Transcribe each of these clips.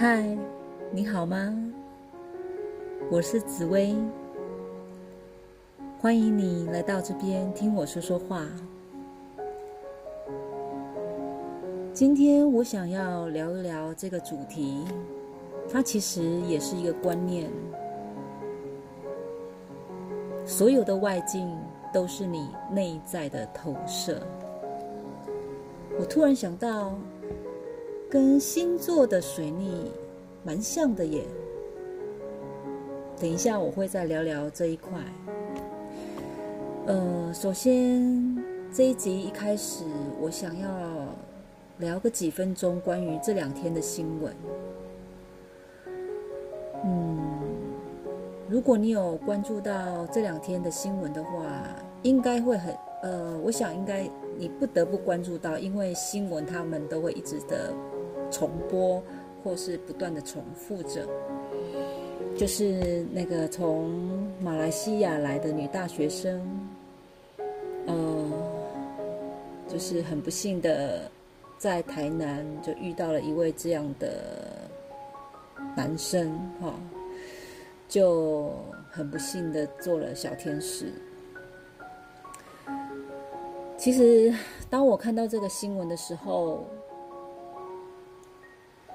嗨，你好吗？我是紫薇，欢迎你来到这边听我说说话。今天我想要聊一聊这个主题，它其实也是一个观念。所有的外境都是你内在的投射。我突然想到，跟星座的水逆蛮像的耶。等一下我会再聊聊这一块。呃，首先这一集一开始，我想要聊个几分钟关于这两天的新闻。嗯，如果你有关注到这两天的新闻的话，应该会很呃，我想应该。你不得不关注到，因为新闻他们都会一直的重播，或是不断的重复着。就是那个从马来西亚来的女大学生，呃，就是很不幸的在台南就遇到了一位这样的男生，哈，就很不幸的做了小天使。其实，当我看到这个新闻的时候，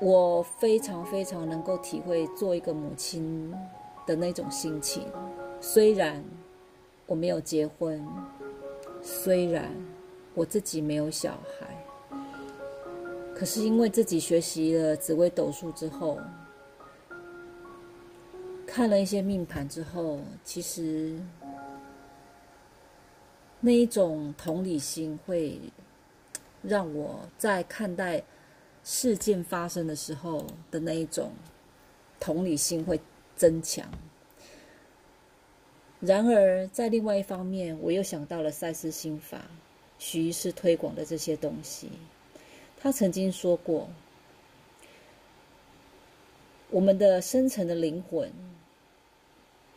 我非常非常能够体会做一个母亲的那种心情。虽然我没有结婚，虽然我自己没有小孩，可是因为自己学习了紫微斗数之后，看了一些命盘之后，其实。那一种同理心会让我在看待事件发生的时候的那一种同理心会增强。然而，在另外一方面，我又想到了赛斯心法，徐医师推广的这些东西。他曾经说过，我们的深层的灵魂，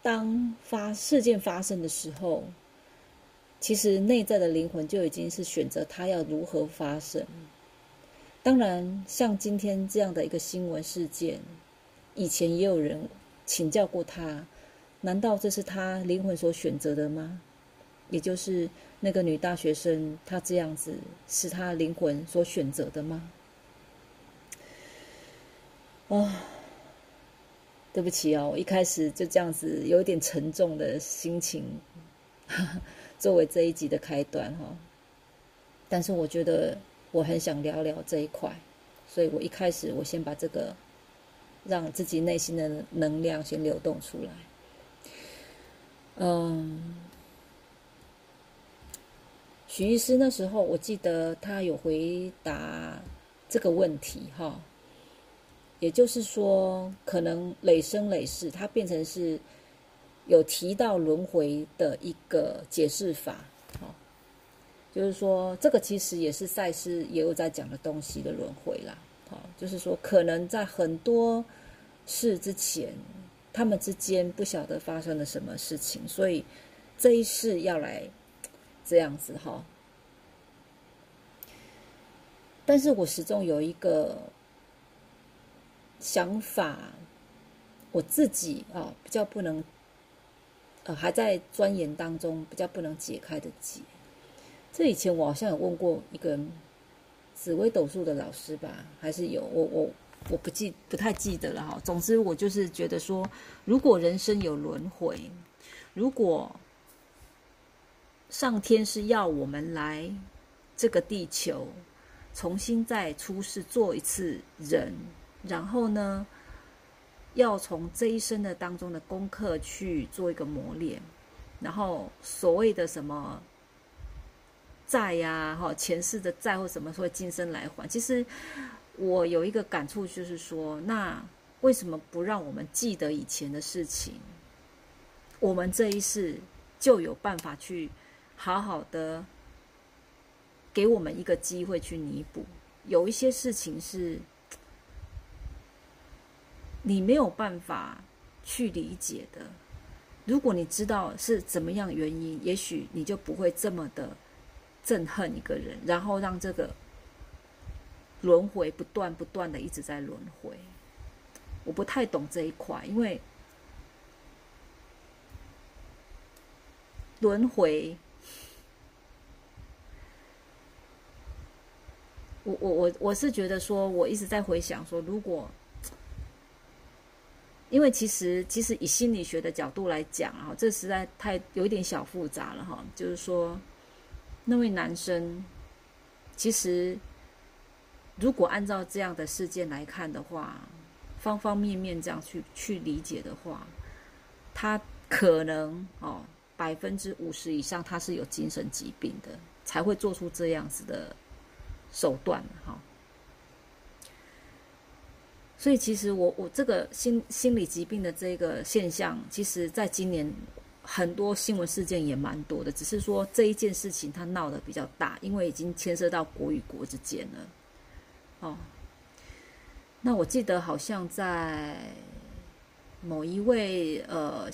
当发事件发生的时候。其实内在的灵魂就已经是选择它要如何发生。当然，像今天这样的一个新闻事件，以前也有人请教过他，难道这是他灵魂所选择的吗？也就是那个女大学生，她这样子是她灵魂所选择的吗？啊，对不起哦，我一开始就这样子有点沉重的心情。作为这一集的开端哈，但是我觉得我很想聊聊这一块，所以我一开始我先把这个让自己内心的能量先流动出来。嗯，许医师那时候我记得他有回答这个问题哈，也就是说，可能累生累世，他变成是。有提到轮回的一个解释法，好，就是说这个其实也是赛斯也有在讲的东西的轮回啦，好，就是说可能在很多事之前，他们之间不晓得发生了什么事情，所以这一世要来这样子哈。但是我始终有一个想法，我自己啊比较不能。呃，还在钻研当中，比较不能解开的结。这以前我好像有问过一个紫微斗数的老师吧，还是有我我我不记不太记得了哈。总之，我就是觉得说，如果人生有轮回，如果上天是要我们来这个地球重新再出世做一次人，然后呢？要从这一生的当中的功课去做一个磨练，然后所谓的什么债呀，哈，前世的债或什么会今生来还。其实我有一个感触，就是说，那为什么不让我们记得以前的事情？我们这一世就有办法去好好的给我们一个机会去弥补。有一些事情是。你没有办法去理解的。如果你知道是怎么样原因，也许你就不会这么的憎恨一个人，然后让这个轮回不断不断的一直在轮回。我不太懂这一块，因为轮回，我我我我是觉得说，我一直在回想说，如果。因为其实，其实以心理学的角度来讲啊，这实在太有一点小复杂了哈。就是说，那位男生，其实如果按照这样的事件来看的话，方方面面这样去去理解的话，他可能哦百分之五十以上他是有精神疾病的，才会做出这样子的手段哈。所以，其实我我这个心心理疾病的这个现象，其实在今年很多新闻事件也蛮多的。只是说这一件事情它闹得比较大，因为已经牵涉到国与国之间了。哦，那我记得好像在某一位呃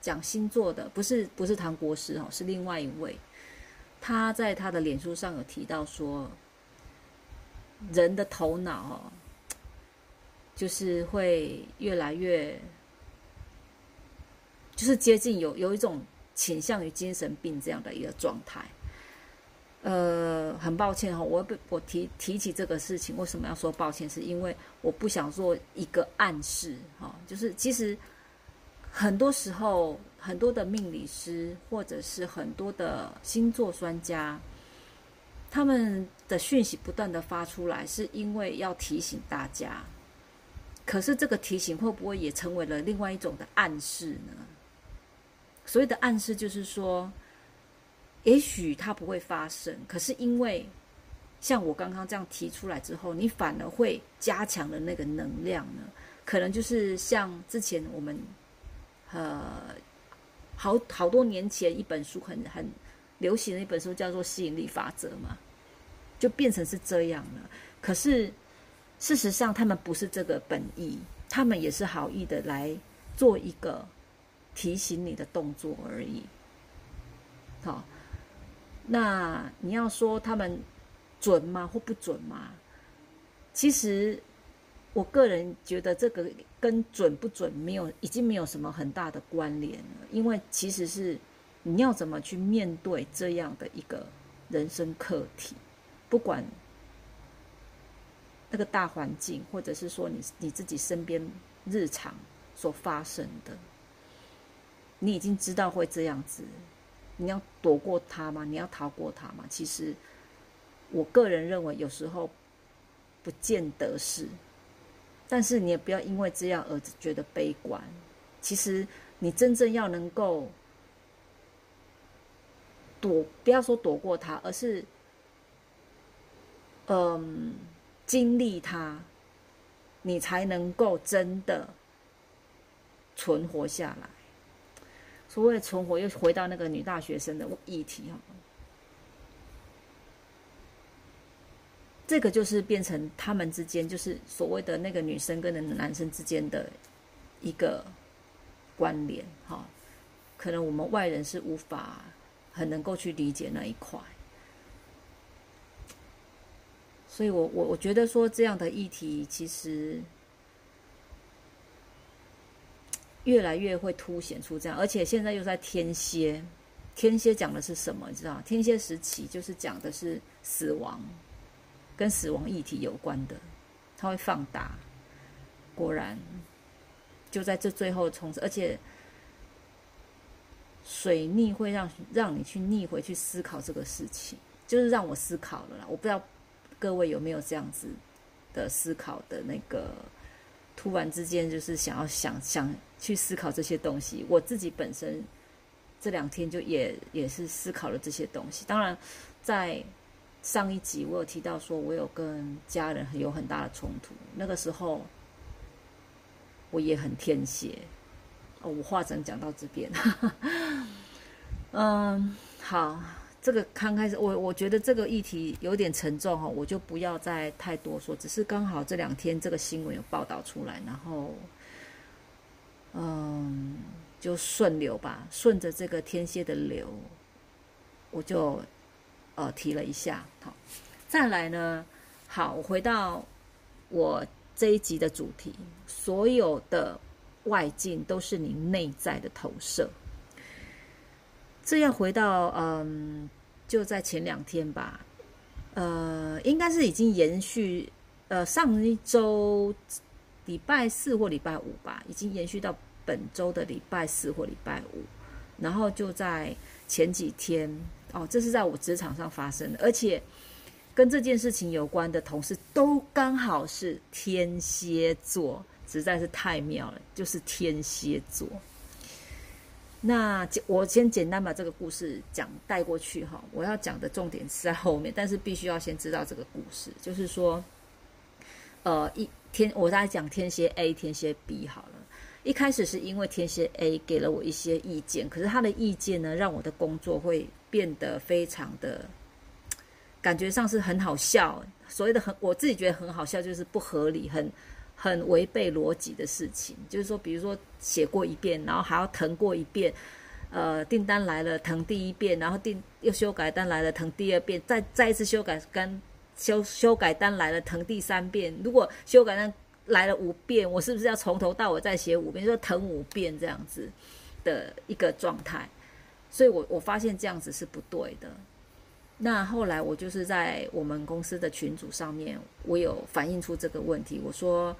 讲星座的，不是不是唐国师哦，是另外一位，他在他的脸书上有提到说，人的头脑哦。就是会越来越，就是接近有有一种倾向于精神病这样的一个状态。呃，很抱歉哈，我我提提起这个事情，为什么要说抱歉？是因为我不想做一个暗示哈，就是其实很多时候，很多的命理师或者是很多的星座专家，他们的讯息不断的发出来，是因为要提醒大家。可是这个提醒会不会也成为了另外一种的暗示呢？所谓的暗示就是说，也许它不会发生，可是因为像我刚刚这样提出来之后，你反而会加强了那个能量呢？可能就是像之前我们呃好好多年前一本书很很流行的一本书叫做《吸引力法则》嘛，就变成是这样了。可是。事实上，他们不是这个本意，他们也是好意的来做一个提醒你的动作而已。好，那你要说他们准吗或不准吗？其实，我个人觉得这个跟准不准没有，已经没有什么很大的关联了。因为其实是你要怎么去面对这样的一个人生课题，不管。那个大环境，或者是说你你自己身边日常所发生的，你已经知道会这样子，你要躲过他吗？你要逃过他吗？其实，我个人认为有时候不见得是，但是你也不要因为这样而觉得悲观。其实你真正要能够躲，不要说躲过他，而是，嗯。经历他，你才能够真的存活下来。所谓存活，又回到那个女大学生的议题哈。这个就是变成他们之间，就是所谓的那个女生跟那男生之间的一个关联哈。可能我们外人是无法很能够去理解那一块。所以，我我我觉得说这样的议题其实越来越会凸显出这样，而且现在又在天蝎，天蝎讲的是什么？你知道天蝎时期就是讲的是死亡，跟死亡议题有关的，它会放大。果然，就在这最后冲刺，而且水逆会让让你去逆回去思考这个事情，就是让我思考了啦。我不知道。各位有没有这样子的思考的那个？突然之间就是想要想想去思考这些东西。我自己本身这两天就也也是思考了这些东西。当然，在上一集我有提到说，我有跟家人有很大的冲突。那个时候我也很天蝎。哦，我话只能讲到这边。嗯，好。这个刚开始，我我觉得这个议题有点沉重哈，我就不要再太多说，只是刚好这两天这个新闻有报道出来，然后，嗯，就顺流吧，顺着这个天蝎的流，我就呃提了一下，好，再来呢，好，我回到我这一集的主题，所有的外境都是你内在的投射。这要回到嗯，就在前两天吧，呃，应该是已经延续，呃，上一周礼拜四或礼拜五吧，已经延续到本周的礼拜四或礼拜五，然后就在前几天哦，这是在我职场上发生的，而且跟这件事情有关的同事都刚好是天蝎座，实在是太妙了，就是天蝎座。那我先简单把这个故事讲带过去哈，我要讲的重点是在后面，但是必须要先知道这个故事，就是说，呃，一天我在讲天蝎 A、天蝎 B 好了。一开始是因为天蝎 A 给了我一些意见，可是他的意见呢，让我的工作会变得非常的，感觉上是很好笑。所谓的很，我自己觉得很好笑，就是不合理，很。很违背逻辑的事情，就是说，比如说写过一遍，然后还要腾过一遍，呃，订单来了腾第一遍，然后订又修改单来了腾第二遍，再再一次修改跟修修改单来了腾第三遍。如果修改单来了五遍，我是不是要从头到尾再写五遍，就腾五遍这样子的一个状态？所以我我发现这样子是不对的。那后来我就是在我们公司的群组上面，我有反映出这个问题。我说，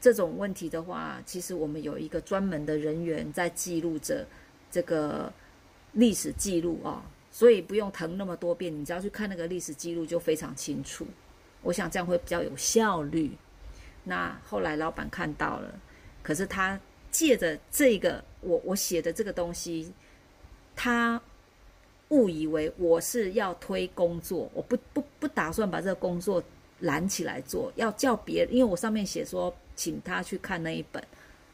这种问题的话，其实我们有一个专门的人员在记录着这个历史记录啊，所以不用腾那么多遍，你只要去看那个历史记录就非常清楚。我想这样会比较有效率。那后来老板看到了，可是他借着这个我我写的这个东西，他。误以为我是要推工作，我不不不打算把这个工作揽起来做，要叫别人，因为我上面写说请他去看那一本，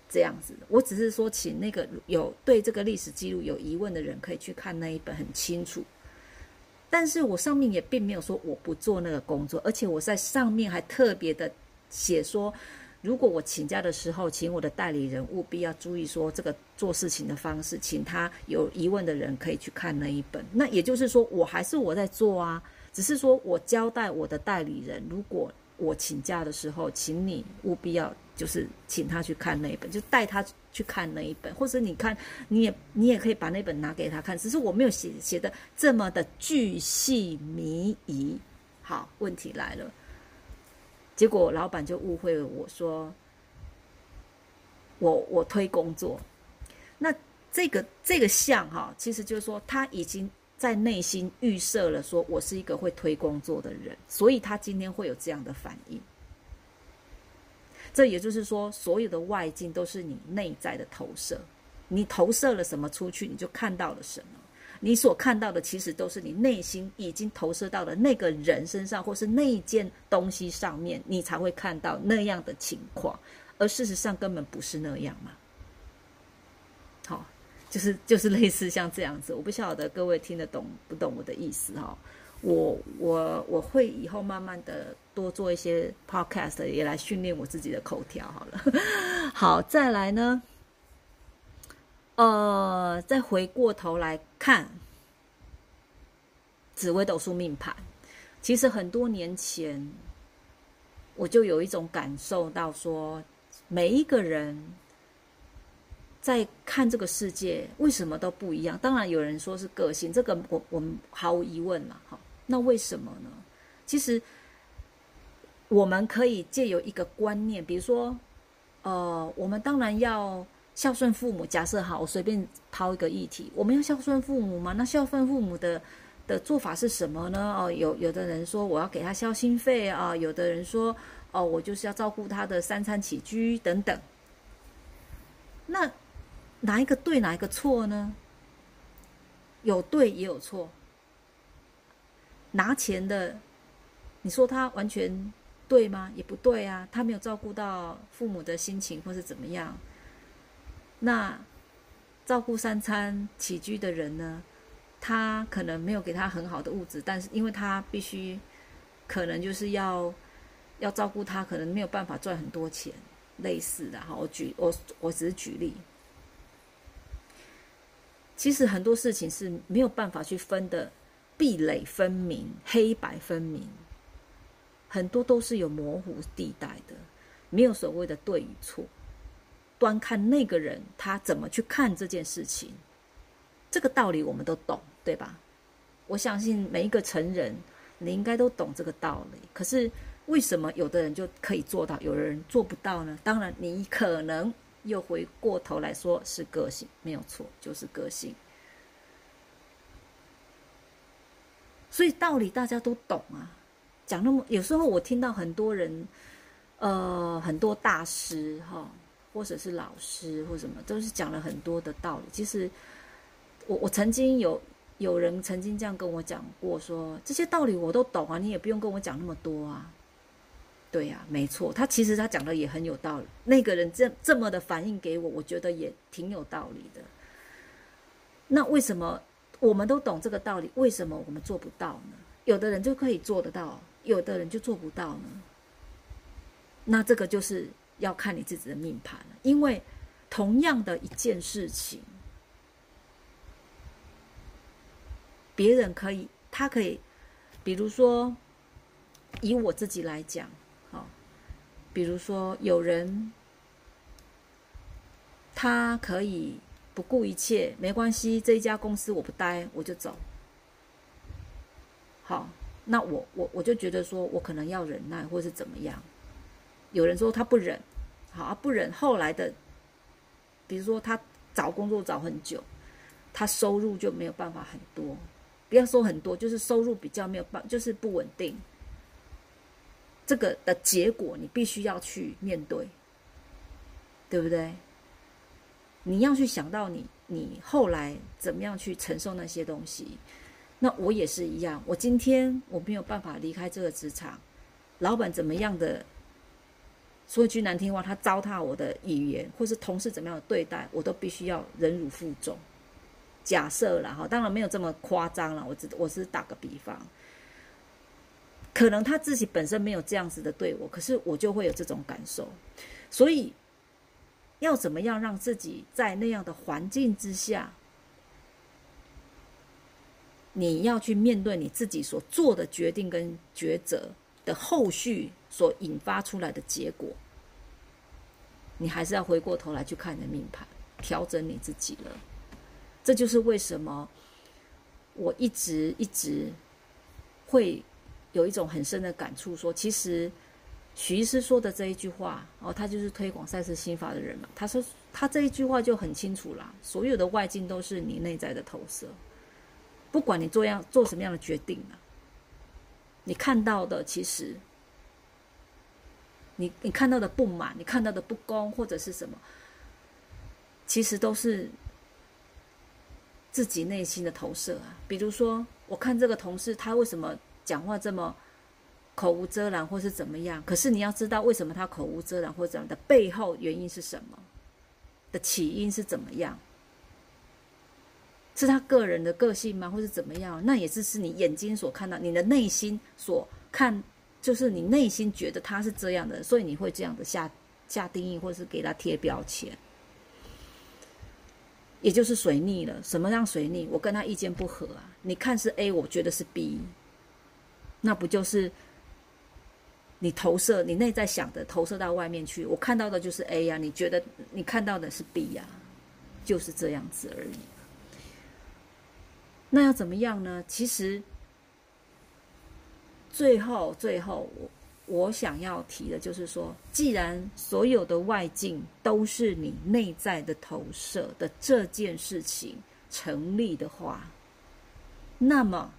这样子。我只是说请那个有对这个历史记录有疑问的人可以去看那一本，很清楚。但是我上面也并没有说我不做那个工作，而且我在上面还特别的写说。如果我请假的时候，请我的代理人务必要注意说这个做事情的方式，请他有疑问的人可以去看那一本。那也就是说，我还是我在做啊，只是说我交代我的代理人，如果我请假的时候，请你务必要就是请他去看那一本，就带他去看那一本，或者你看你也你也可以把那本拿给他看，只是我没有写写的这么的巨细靡遗。好，问题来了。结果老板就误会了我说，我我推工作，那这个这个项哈，其实就是说他已经在内心预设了，说我是一个会推工作的人，所以他今天会有这样的反应。这也就是说，所有的外境都是你内在的投射，你投射了什么出去，你就看到了什么。你所看到的，其实都是你内心已经投射到了那个人身上，或是那一件东西上面，你才会看到那样的情况。而事实上根本不是那样嘛。好，就是 就是类似像这样子，我不晓得各位听得懂不懂我的意思哈。我我我会以后慢慢的多做一些 podcast，也来训练我自己的口条。好了，好，再来呢。呃，再回过头来看紫微斗数命盘，其实很多年前我就有一种感受到，说每一个人在看这个世界，为什么都不一样？当然有人说是个性，这个我我们毫无疑问了。哈，那为什么呢？其实我们可以借由一个观念，比如说，呃，我们当然要。孝顺父母，假设好，我随便抛一个议题，我们要孝顺父母吗？那孝顺父母的的做法是什么呢？哦，有有的人说我要给他孝心费啊，有的人说哦，我就是要照顾他的三餐起居等等。那哪一个对，哪一个错呢？有对也有错。拿钱的，你说他完全对吗？也不对啊，他没有照顾到父母的心情，或是怎么样。那照顾三餐起居的人呢？他可能没有给他很好的物质，但是因为他必须，可能就是要要照顾他，可能没有办法赚很多钱，类似的哈。我举我我只是举例，其实很多事情是没有办法去分的，壁垒分明，黑白分明，很多都是有模糊地带的。没有所谓的对与错，端看那个人他怎么去看这件事情。这个道理我们都懂，对吧？我相信每一个成人，你应该都懂这个道理。可是为什么有的人就可以做到，有的人做不到呢？当然，你可能又回过头来说是个性，没有错，就是个性。所以道理大家都懂啊。讲那么有时候我听到很多人，呃，很多大师哈，或者是老师或什么，都是讲了很多的道理。其实。我我曾经有有人曾经这样跟我讲过，说这些道理我都懂啊，你也不用跟我讲那么多啊。对呀，没错，他其实他讲的也很有道理。那个人这这么的反应给我，我觉得也挺有道理的。那为什么我们都懂这个道理，为什么我们做不到呢？有的人就可以做得到，有的人就做不到呢？那这个就是要看你自己的命盘，因为同样的一件事情。别人可以，他可以，比如说，以我自己来讲，好，比如说有人，他可以不顾一切，没关系，这一家公司我不待，我就走。好，那我我我就觉得说我可能要忍耐，或是怎么样。有人说他不忍，好，而不忍，后来的，比如说他找工作找很久，他收入就没有办法很多。不要说很多，就是收入比较没有办，就是不稳定。这个的结果你必须要去面对，对不对？你要去想到你你后来怎么样去承受那些东西。那我也是一样，我今天我没有办法离开这个职场，老板怎么样的说句难听话，他糟蹋我的语言，或是同事怎么样的对待，我都必须要忍辱负重。假设了哈，当然没有这么夸张了。我只我是打个比方，可能他自己本身没有这样子的对我，可是我就会有这种感受。所以要怎么样让自己在那样的环境之下，你要去面对你自己所做的决定跟抉择的后续所引发出来的结果，你还是要回过头来去看你的命盘，调整你自己了。这就是为什么我一直一直会有一种很深的感触，说其实徐医师说的这一句话，哦，他就是推广赛事心法的人嘛。他说他这一句话就很清楚啦，所有的外境都是你内在的投射，不管你做样做什么样的决定啊，你看到的其实，你你看到的不满，你看到的不公或者是什么，其实都是。自己内心的投射啊，比如说，我看这个同事他为什么讲话这么口无遮拦，或是怎么样？可是你要知道，为什么他口无遮拦或者怎样的背后原因是什么？的起因是怎么样？是他个人的个性吗？或是怎么样？那也是是你眼睛所看到，你的内心所看，就是你内心觉得他是这样的，所以你会这样的下下定义，或是给他贴标签。也就是水逆了。什么让水逆？我跟他意见不合啊。你看是 A，我觉得是 B，那不就是你投射你内在想的投射到外面去？我看到的就是 A 呀，你觉得你看到的是 B 呀，就是这样子而已。那要怎么样呢？其实最后最后我。我想要提的就是说，既然所有的外境都是你内在的投射的这件事情成立的话，那么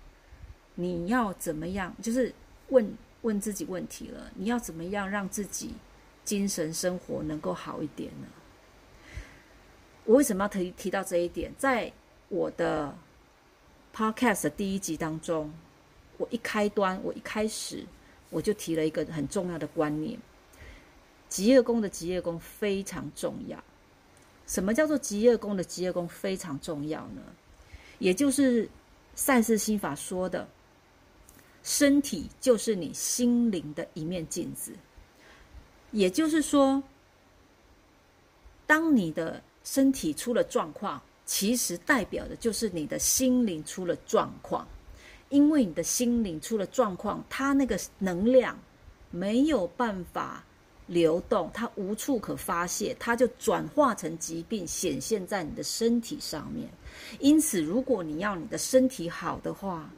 你要怎么样？就是问问自己问题了，你要怎么样让自己精神生活能够好一点呢？我为什么要提提到这一点？在我的 podcast 第一集当中，我一开端，我一开始。我就提了一个很重要的观念，极业宫的极业宫非常重要。什么叫做极业宫的极业宫非常重要呢？也就是赛事心法说的，身体就是你心灵的一面镜子。也就是说，当你的身体出了状况，其实代表的就是你的心灵出了状况。因为你的心灵出了状况，它那个能量没有办法流动，它无处可发泄，它就转化成疾病，显现在你的身体上面。因此，如果你要你的身体好的话，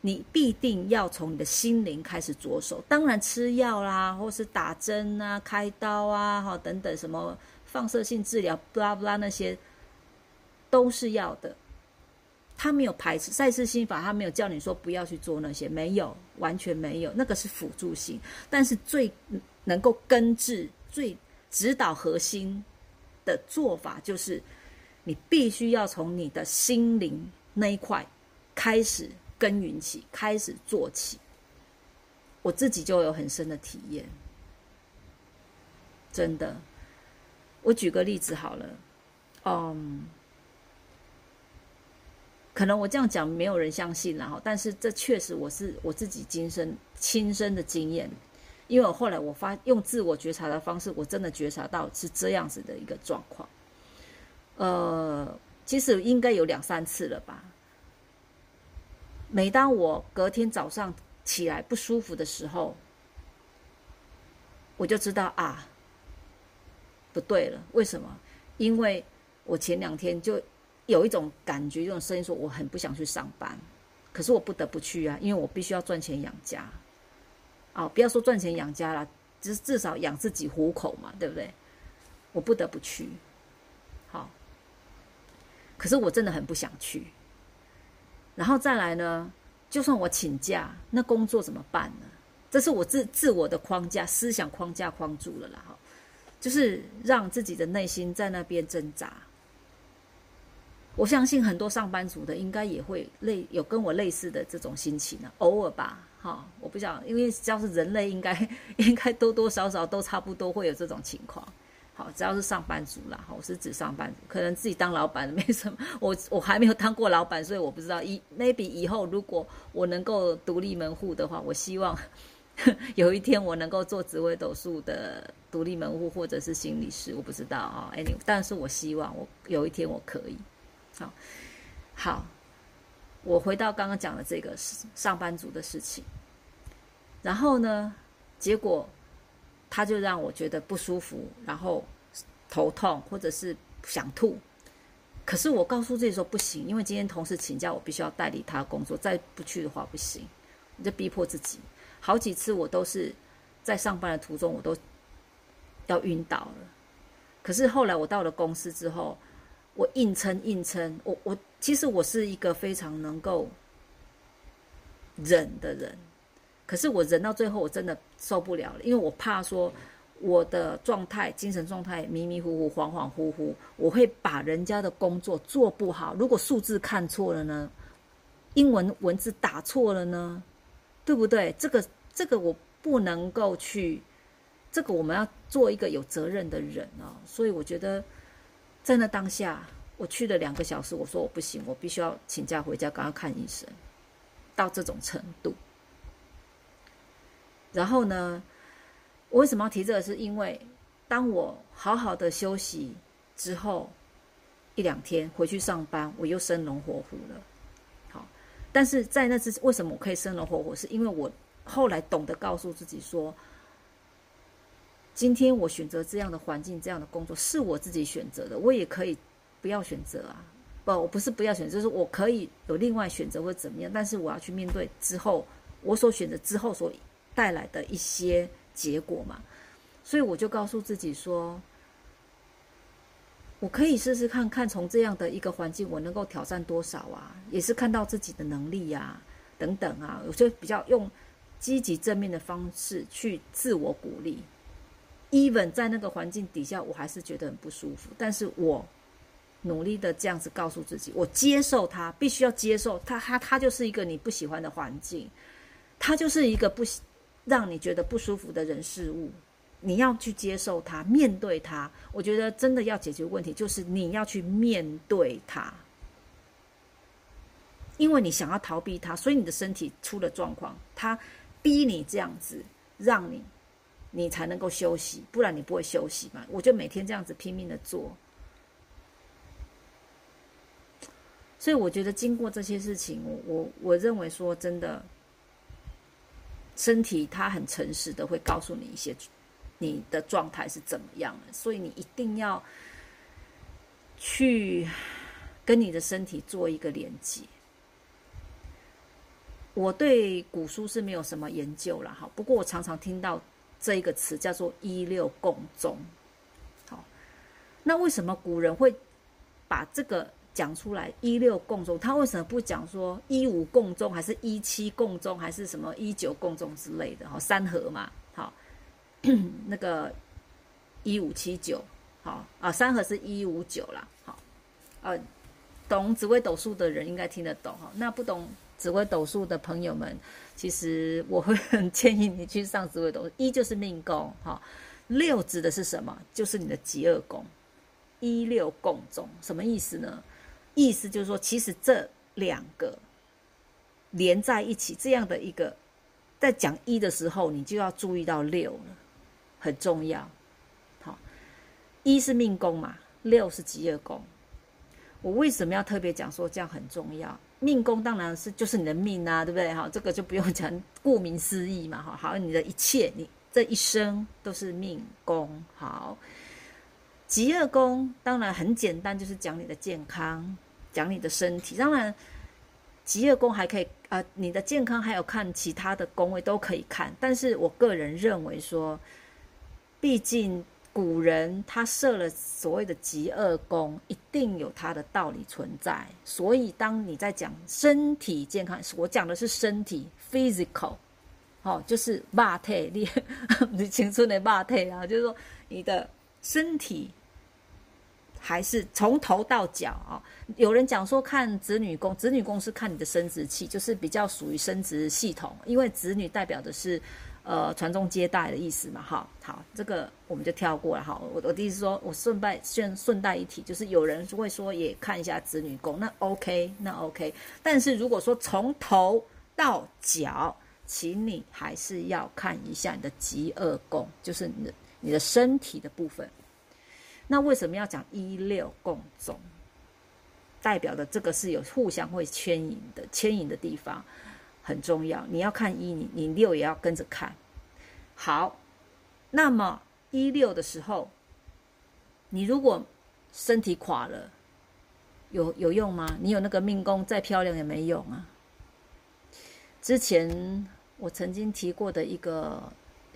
你必定要从你的心灵开始着手。当然，吃药啦，或是打针啊、开刀啊、哈等等什么放射性治疗，布拉布拉那些都是要的。他没有排斥赛事心法，他没有叫你说不要去做那些，没有，完全没有，那个是辅助性。但是最能够根治、最指导核心的做法，就是你必须要从你的心灵那一块开始耕耘起，开始做起。我自己就有很深的体验，真的。我举个例子好了，嗯。可能我这样讲没有人相信然后，但是这确实我是我自己亲身亲身的经验，因为我后来我发用自我觉察的方式，我真的觉察到是这样子的一个状况。呃，其实应该有两三次了吧。每当我隔天早上起来不舒服的时候，我就知道啊，不对了。为什么？因为我前两天就。有一种感觉，一种声音说：“我很不想去上班，可是我不得不去啊，因为我必须要赚钱养家。啊，不要说赚钱养家了，至至少养自己糊口嘛，对不对？我不得不去。好，可是我真的很不想去。然后再来呢，就算我请假，那工作怎么办呢？这是我自自我的框架、思想框架框住了啦。哈，就是让自己的内心在那边挣扎。”我相信很多上班族的应该也会类有跟我类似的这种心情呢，偶尔吧，哈，我不想，因为只要是人类，应该 应该多多少少都差不多会有这种情况。好，只要是上班族啦，我是指上班族，可能自己当老板 没什么，我我还没有当过老板，所以我不知道。一 maybe 以后如果我能够独立门户的话，我希望 有一天我能够做紫微斗数的独立门户或者是心理师，我不知道啊，any，但是我希望我有一天我可以。好，好，我回到刚刚讲的这个上班族的事情，然后呢，结果他就让我觉得不舒服，然后头痛或者是想吐，可是我告诉自己说不行，因为今天同事请假，我必须要代理他工作，再不去的话不行，我就逼迫自己，好几次我都是在上班的途中，我都要晕倒了，可是后来我到了公司之后。我硬撑硬撑，我我其实我是一个非常能够忍的人，可是我忍到最后，我真的受不了了，因为我怕说我的状态、精神状态迷迷糊糊、恍恍惚惚，我会把人家的工作做不好。如果数字看错了呢？英文文字打错了呢？对不对？这个这个我不能够去，这个我们要做一个有责任的人啊，所以我觉得。在那当下，我去了两个小时，我说我不行，我必须要请假回家，赶快看医生。到这种程度，然后呢，我为什么要提这个？是因为当我好好的休息之后，一两天回去上班，我又生龙活虎了。好，但是在那之为什么我可以生龙活虎？是因为我后来懂得告诉自己说。今天我选择这样的环境、这样的工作，是我自己选择的。我也可以不要选择啊，不，我不是不要选择，就是我可以有另外选择或怎么样。但是我要去面对之后我所选择之后所带来的一些结果嘛。所以我就告诉自己说，我可以试试看看，从这样的一个环境，我能够挑战多少啊？也是看到自己的能力呀，等等啊。我就比较用积极正面的方式去自我鼓励。Even 在那个环境底下，我还是觉得很不舒服。但是我努力的这样子告诉自己，我接受它，必须要接受它。它它就是一个你不喜欢的环境，它就是一个不让你觉得不舒服的人事物。你要去接受它，面对它。我觉得真的要解决问题，就是你要去面对它，因为你想要逃避它，所以你的身体出了状况，它逼你这样子，让你。你才能够休息，不然你不会休息嘛。我就每天这样子拼命的做，所以我觉得经过这些事情，我我我认为说真的，身体它很诚实的会告诉你一些你的状态是怎么样的，所以你一定要去跟你的身体做一个连接。我对古书是没有什么研究了哈，不过我常常听到这一个词叫做“一六共中”。好，那为什么古人会把这个讲出来“一六共中”？他为什么不讲说“一五共中”还是一七共中，还是什么一九共中之类的？哈，三合嘛，好，那个一五七九，好啊，三合是一五九啦，好，呃，懂紫微斗数的人应该听得懂哈，那不懂。紫微斗数的朋友们，其实我会很建议你去上紫微斗数。一就是命宫，哈，六指的是什么？就是你的极恶宫，一六共中，什么意思呢？意思就是说，其实这两个连在一起，这样的一个，在讲一的时候，你就要注意到六了，很重要。好，一是命宫嘛，六是极恶宫。我为什么要特别讲说这样很重要？命宫当然是就是你的命啊，对不对？哈，这个就不用讲，顾名思义嘛，哈。好，你的一切，你这一生都是命宫。好，极恶宫当然很简单，就是讲你的健康，讲你的身体。当然，极恶宫还可以啊，你的健康还有看其他的宫位都可以看。但是我个人认为说，毕竟。古人他设了所谓的极恶宫，一定有他的道理存在。所以当你在讲身体健康，我讲的是身体 （physical），好，就是霸体，你 你青春的霸体啊，就是说你的身体还是从头到脚啊。有人讲说看子女宫，子女宫是看你的生殖器，就是比较属于生殖系统，因为子女代表的是。呃，传宗接代的意思嘛，哈，好，这个我们就跳过了，哈。我我的意思说，我顺带顺顺带一提，就是有人会说也看一下子女宫，那 OK，那 OK。但是如果说从头到脚，请你还是要看一下你的极恶宫，就是你的你的身体的部分。那为什么要讲一六共中？代表的这个是有互相会牵引的，牵引的地方。很重要，你要看一，你你六也要跟着看。好，那么一六的时候，你如果身体垮了，有有用吗？你有那个命宫再漂亮也没用啊。之前我曾经提过的一个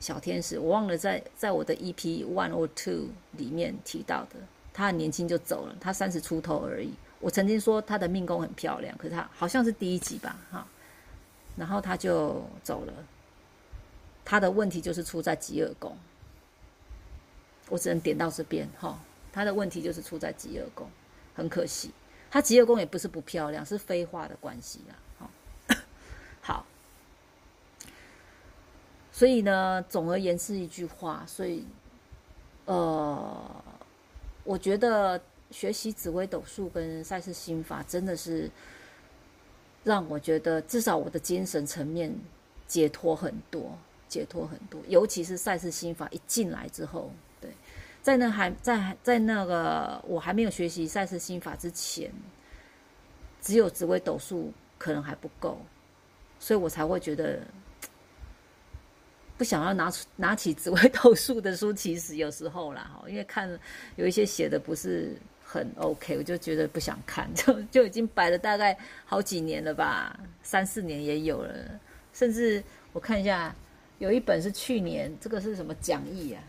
小天使，我忘了在在我的 EP one or two 里面提到的，他很年轻就走了，他三十出头而已。我曾经说他的命宫很漂亮，可是他好像是第一集吧，哈。然后他就走了，他的问题就是出在极恶宫，我只能点到这边哈。他的问题就是出在极恶宫，很可惜，他极恶宫也不是不漂亮，是废话的关系啦。好，好，所以呢，总而言之一句话，所以，呃，我觉得学习紫微斗数跟赛事心法真的是。让我觉得，至少我的精神层面解脱很多，解脱很多。尤其是赛事心法一进来之后，对，在那还在在那个我还没有学习赛事心法之前，只有紫微斗数可能还不够，所以我才会觉得不想要拿出拿起紫微斗数的书。其实有时候啦，哈，因为看有一些写的不是。很 OK，我就觉得不想看，就就已经摆了大概好几年了吧，三四年也有了，甚至我看一下，有一本是去年，这个是什么讲义啊？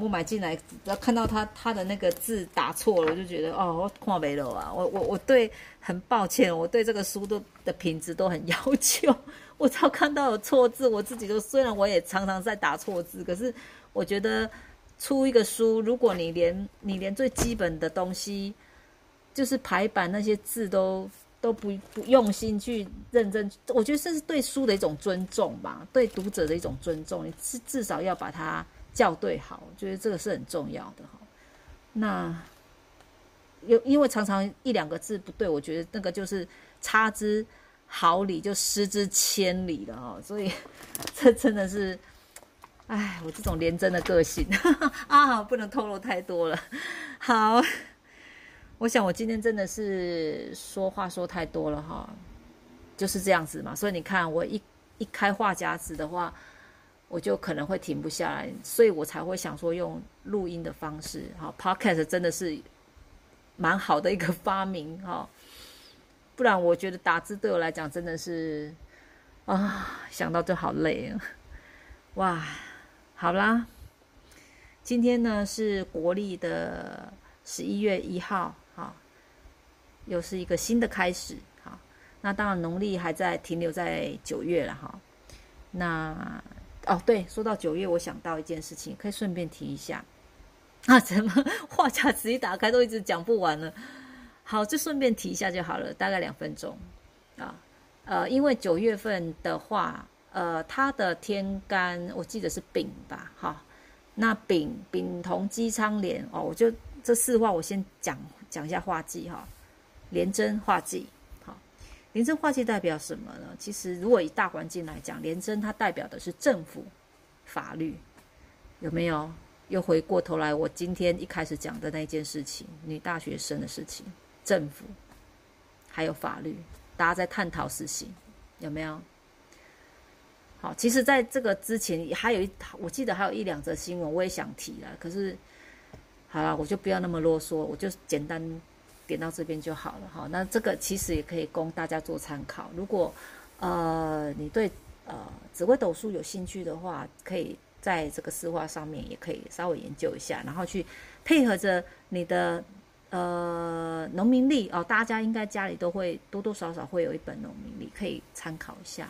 我买进来，要看到他他的那个字打错了，我就觉得哦，我看没了啊！我我我对很抱歉，我对这个书的的品质都很 要求，我只要看到有错字，我自己都虽然我也常常在打错字，可是我觉得。出一个书，如果你连你连最基本的东西，就是排版那些字都都不不用心去认真，我觉得这是对书的一种尊重吧，对读者的一种尊重。你至至少要把它校对好，我觉得这个是很重要的哈。那有因为常常一两个字不对，我觉得那个就是差之毫厘就失之千里了哈。所以 这真的是。哎，我这种廉贞的个性 啊，不能透露太多了。好，我想我今天真的是说话说太多了哈，就是这样子嘛。所以你看，我一一开话匣子的话，我就可能会停不下来，所以我才会想说用录音的方式。哈，Podcast 真的是蛮好的一个发明哈，不然我觉得打字对我来讲真的是啊，想到就好累啊！哇，好啦，今天呢是国历的十一月一号，哈，又是一个新的开始。哈那当然，农历还在停留在九月了哈。那哦，对，说到九月，我想到一件事情，可以顺便提一下。啊，怎么话匣子一打开都一直讲不完了？好，就顺便提一下就好了，大概两分钟啊。呃，因为九月份的话，呃，他的天干我记得是丙吧，哈。那丙丙同姬昌连哦，我就这四画我先讲讲一下画技哈，连贞画技。廉贞画忌代表什么呢？其实，如果以大环境来讲，廉贞它代表的是政府、法律，有没有？又回过头来，我今天一开始讲的那件事情，女大学生的事情，政府还有法律，大家在探讨事情，有没有？好，其实在这个之前，还有一，我记得还有一两则新闻，我也想提了，可是，好了，我就不要那么啰嗦，我就简单。点到这边就好了哈，那这个其实也可以供大家做参考。如果呃你对呃紫微斗数有兴趣的话，可以在这个四画上面也可以稍微研究一下，然后去配合着你的呃农民历哦，大家应该家里都会多多少少会有一本农民历，可以参考一下。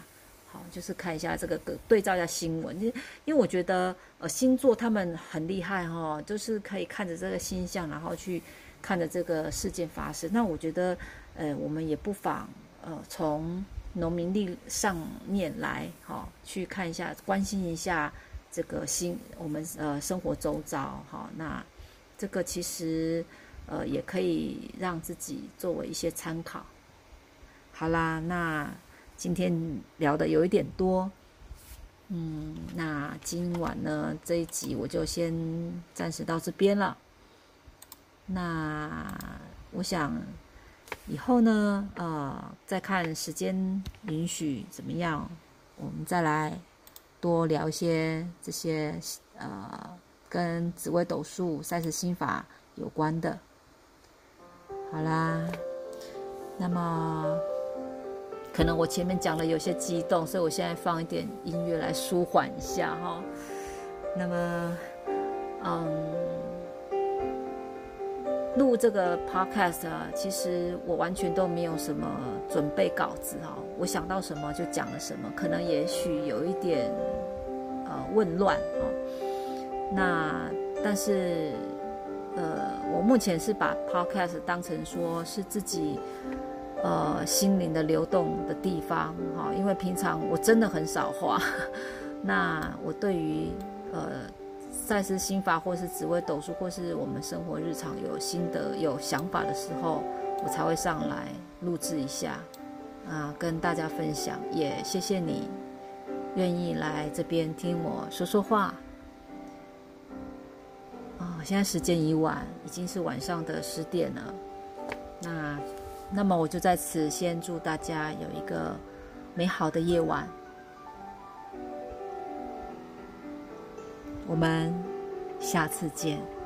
好，就是看一下这个对照一下新闻，因因为我觉得呃星座他们很厉害哈，就是可以看着这个星象，然后去。看着这个事件发生，那我觉得，呃，我们也不妨，呃，从农民历上面来，哈，去看一下，关心一下这个新我们呃生活周遭，哈，那这个其实，呃，也可以让自己作为一些参考。好啦，那今天聊的有一点多，嗯，那今晚呢这一集我就先暂时到这边了。那我想以后呢，呃，再看时间允许怎么样，我们再来多聊一些这些呃跟紫微斗数、三十心法有关的。好啦，那么可能我前面讲的有些激动，所以我现在放一点音乐来舒缓一下哈。那么，嗯。录这个 podcast 啊，其实我完全都没有什么准备稿子哈，我想到什么就讲了什么，可能也许有一点呃混乱啊。那但是呃，我目前是把 podcast 当成说是自己呃心灵的流动的地方哈，因为平常我真的很少画，那我对于呃。赛斯心法，或是紫微斗数，或是我们生活日常有心得、有想法的时候，我才会上来录制一下，啊，跟大家分享。也谢谢你愿意来这边听我说说话。啊，现在时间已晚，已经是晚上的十点了。那，那么我就在此先祝大家有一个美好的夜晚。我们下次见。